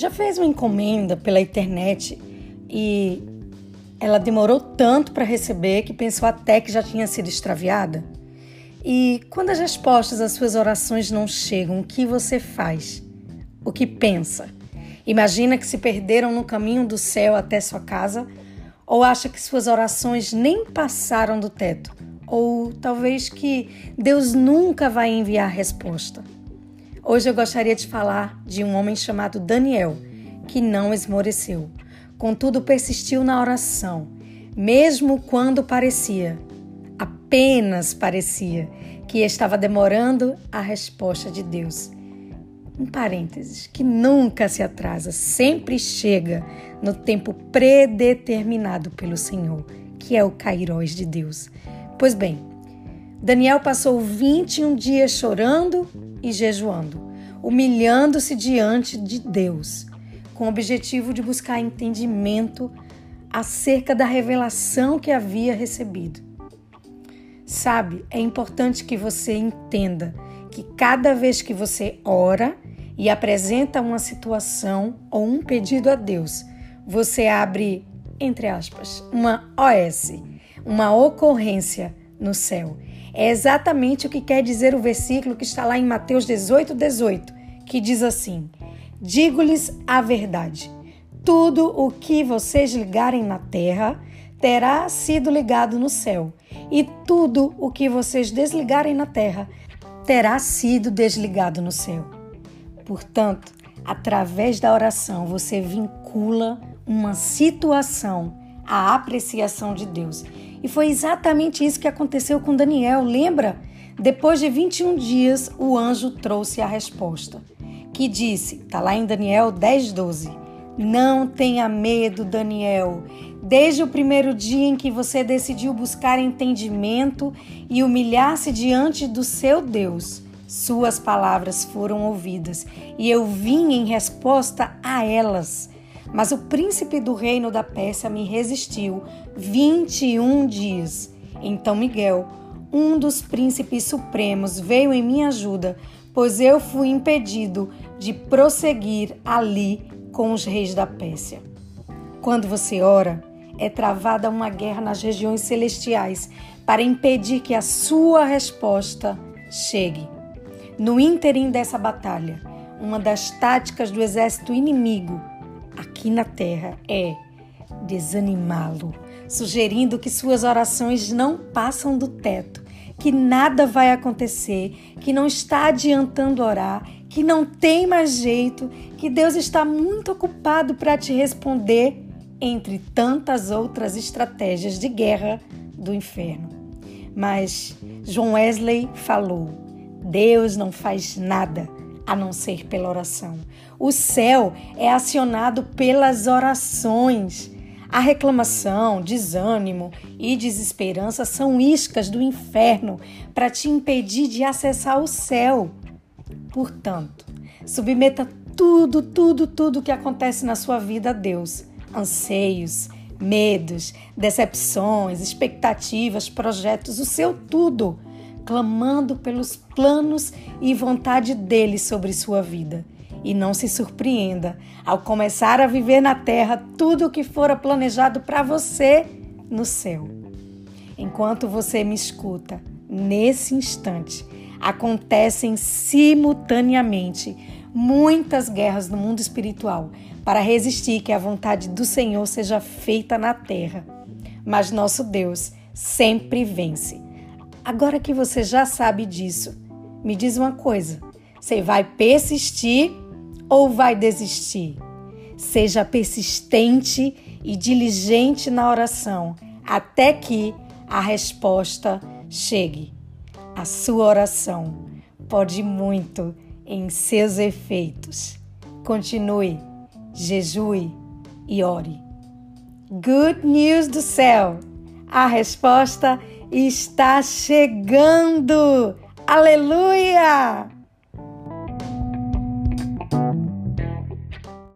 Já fez uma encomenda pela internet e ela demorou tanto para receber que pensou até que já tinha sido extraviada? E quando as respostas às suas orações não chegam, o que você faz? O que pensa? Imagina que se perderam no caminho do céu até sua casa? Ou acha que suas orações nem passaram do teto? Ou talvez que Deus nunca vai enviar resposta? Hoje eu gostaria de falar de um homem chamado Daniel, que não esmoreceu. Contudo, persistiu na oração, mesmo quando parecia, apenas parecia, que estava demorando a resposta de Deus. Um parênteses, que nunca se atrasa, sempre chega no tempo predeterminado pelo Senhor, que é o Cairós de Deus. Pois bem, Daniel passou 21 dias chorando e jejuando, humilhando-se diante de Deus, com o objetivo de buscar entendimento acerca da revelação que havia recebido. Sabe, é importante que você entenda que cada vez que você ora e apresenta uma situação ou um pedido a Deus, você abre, entre aspas, uma OS, uma ocorrência no céu é exatamente o que quer dizer o versículo que está lá em Mateus 18, 18, que diz assim: Digo-lhes a verdade. Tudo o que vocês ligarem na terra terá sido ligado no céu, e tudo o que vocês desligarem na terra terá sido desligado no céu. Portanto, através da oração, você vincula uma situação à apreciação de Deus e foi exatamente isso que aconteceu com Daniel, lembra? Depois de 21 dias, o anjo trouxe a resposta, que disse, está lá em Daniel 10, 12: Não tenha medo, Daniel. Desde o primeiro dia em que você decidiu buscar entendimento e humilhar-se diante do seu Deus, suas palavras foram ouvidas e eu vim em resposta a elas. Mas o príncipe do reino da Pérsia me resistiu 21 dias. Então Miguel, um dos príncipes supremos, veio em minha ajuda, pois eu fui impedido de prosseguir ali com os reis da Pérsia. Quando você ora, é travada uma guerra nas regiões celestiais para impedir que a sua resposta chegue. No ínterim dessa batalha, uma das táticas do exército inimigo aqui na terra é desanimá-lo, sugerindo que suas orações não passam do teto, que nada vai acontecer, que não está adiantando orar, que não tem mais jeito, que Deus está muito ocupado para te responder, entre tantas outras estratégias de guerra do inferno. Mas John Wesley falou: Deus não faz nada a não ser pela oração. O céu é acionado pelas orações. A reclamação, desânimo e desesperança são iscas do inferno para te impedir de acessar o céu. Portanto, submeta tudo, tudo, tudo que acontece na sua vida a Deus. Anseios, medos, decepções, expectativas, projetos, o seu tudo clamando pelos planos e vontade dele sobre sua vida. E não se surpreenda ao começar a viver na terra tudo o que fora planejado para você no céu. Enquanto você me escuta, nesse instante, acontecem simultaneamente muitas guerras no mundo espiritual para resistir que a vontade do Senhor seja feita na terra. Mas nosso Deus sempre vence. Agora que você já sabe disso, me diz uma coisa: você vai persistir ou vai desistir? Seja persistente e diligente na oração até que a resposta chegue. A sua oração pode muito em seus efeitos. Continue, jejue e ore. Good news do céu! A resposta está chegando! Aleluia!